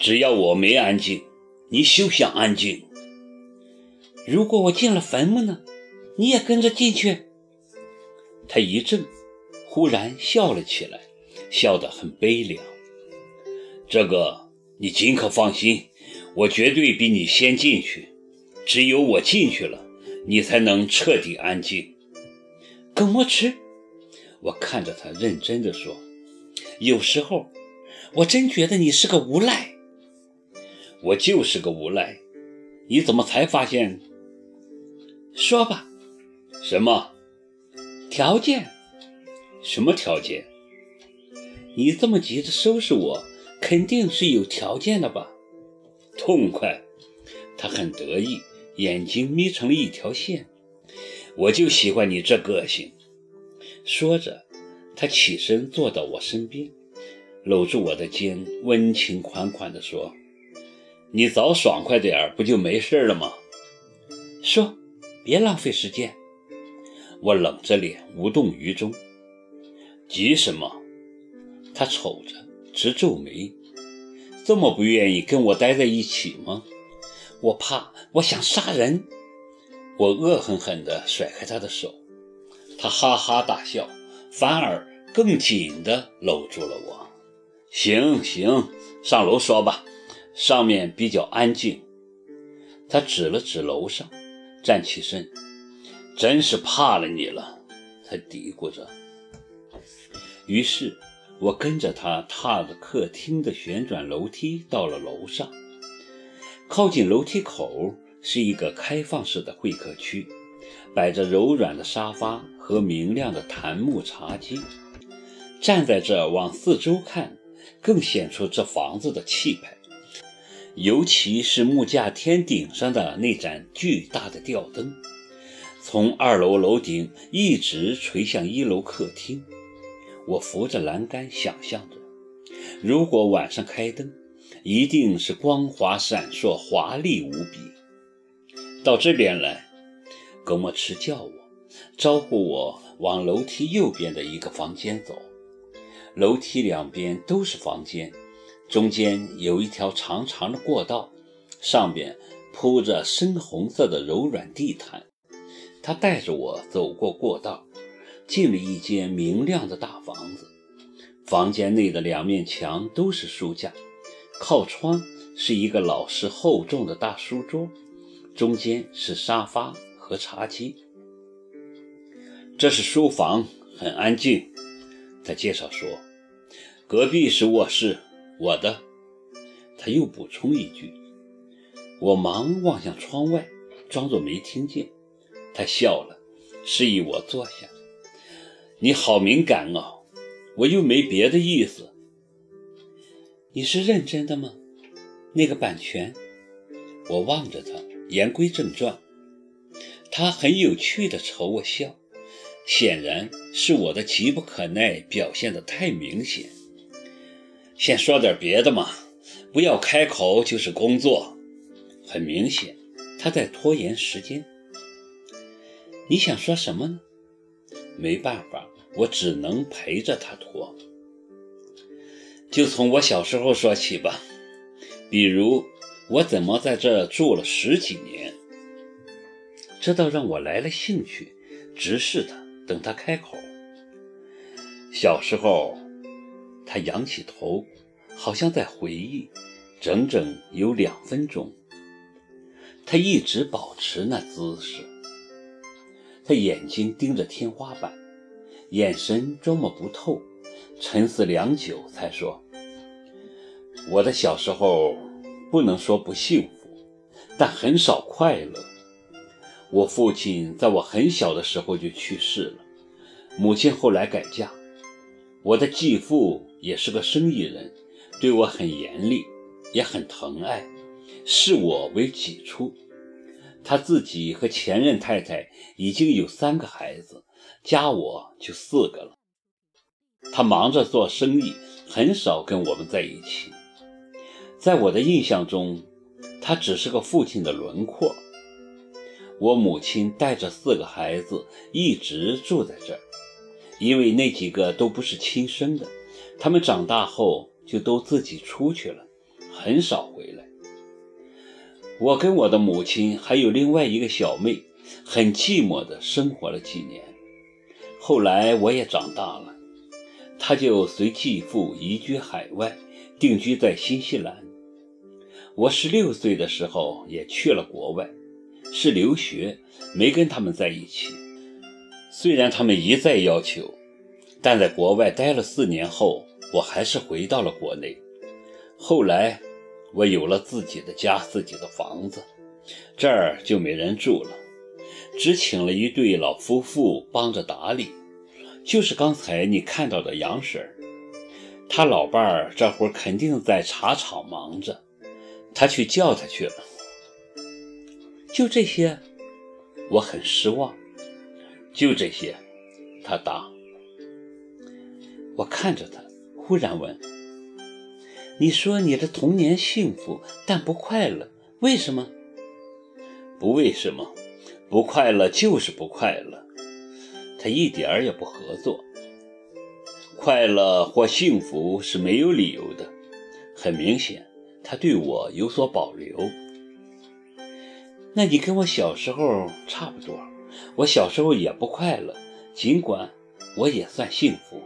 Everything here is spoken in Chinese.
只要我没安静，你休想安静。如果我进了坟墓呢？你也跟着进去？他一怔，忽然笑了起来，笑得很悲凉。这个你尽可放心，我绝对比你先进去。只有我进去了，你才能彻底安静。耿墨池，我看着他认真的说：“有时候，我真觉得你是个无赖。我就是个无赖，你怎么才发现？说吧。”什么条件？什么条件？你这么急着收拾我，肯定是有条件的吧？痛快！他很得意，眼睛眯成了一条线。我就喜欢你这个性。说着，他起身坐到我身边，搂住我的肩，温情款款地说：“你早爽快点不就没事了吗？”说，别浪费时间。我冷着脸，无动于衷。急什么？他瞅着，直皱眉。这么不愿意跟我待在一起吗？我怕，我想杀人。我恶狠狠地甩开他的手。他哈哈大笑，反而更紧地搂住了我。行行，上楼说吧，上面比较安静。他指了指楼上，站起身。真是怕了你了，他嘀咕着。于是，我跟着他踏着客厅的旋转楼梯到了楼上。靠近楼梯口是一个开放式的会客区，摆着柔软的沙发和明亮的檀木茶几。站在这往四周看，更显出这房子的气派。尤其是木架天顶上的那盏巨大的吊灯。从二楼楼顶一直垂向一楼客厅，我扶着栏杆想象着，如果晚上开灯，一定是光华闪烁、华丽无比。到这边来，葛墨池叫我，招呼我往楼梯右边的一个房间走。楼梯两边都是房间，中间有一条长长的过道，上边铺着深红色的柔软地毯。他带着我走过过道，进了一间明亮的大房子。房间内的两面墙都是书架，靠窗是一个老式厚重的大书桌，中间是沙发和茶几。这是书房，很安静。他介绍说：“隔壁是卧室，我的。”他又补充一句。我忙望向窗外，装作没听见。他笑了，示意我坐下。你好敏感哦，我又没别的意思。你是认真的吗？那个版权？我望着他，言归正传。他很有趣的朝我笑，显然是我的急不可耐表现得太明显。先说点别的嘛，不要开口就是工作。很明显，他在拖延时间。你想说什么呢？没办法，我只能陪着他拖。就从我小时候说起吧，比如我怎么在这住了十几年，这倒让我来了兴趣，直视他，等他开口。小时候，他仰起头，好像在回忆，整整有两分钟。他一直保持那姿势。他眼睛盯着天花板，眼神捉摸不透，沉思良久，才说：“我的小时候不能说不幸福，但很少快乐。我父亲在我很小的时候就去世了，母亲后来改嫁，我的继父也是个生意人，对我很严厉，也很疼爱，视我为己出。”他自己和前任太太已经有三个孩子，加我就四个了。他忙着做生意，很少跟我们在一起。在我的印象中，他只是个父亲的轮廓。我母亲带着四个孩子一直住在这儿，因为那几个都不是亲生的，他们长大后就都自己出去了，很少回来。我跟我的母亲还有另外一个小妹，很寂寞的生活了几年。后来我也长大了，她就随继父移居海外，定居在新西兰。我十六岁的时候也去了国外，是留学，没跟他们在一起。虽然他们一再要求，但在国外待了四年后，我还是回到了国内。后来。我有了自己的家，自己的房子，这儿就没人住了，只请了一对老夫妇帮着打理，就是刚才你看到的杨婶儿，他老伴儿这会儿肯定在茶厂忙着，他去叫他去了。就这些，我很失望。就这些，他答。我看着他，忽然问。你说你的童年幸福，但不快乐，为什么？不为什么，不快乐就是不快乐。他一点儿也不合作。快乐或幸福是没有理由的。很明显，他对我有所保留。那你跟我小时候差不多。我小时候也不快乐，尽管我也算幸福。